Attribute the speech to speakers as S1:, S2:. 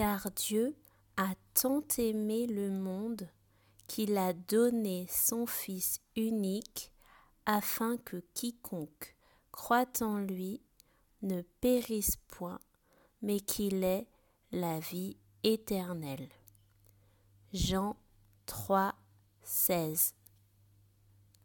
S1: car Dieu a tant aimé le monde qu'il a donné son Fils unique afin que quiconque croit en lui ne périsse point, mais qu'il ait la vie éternelle. Jean 3, 16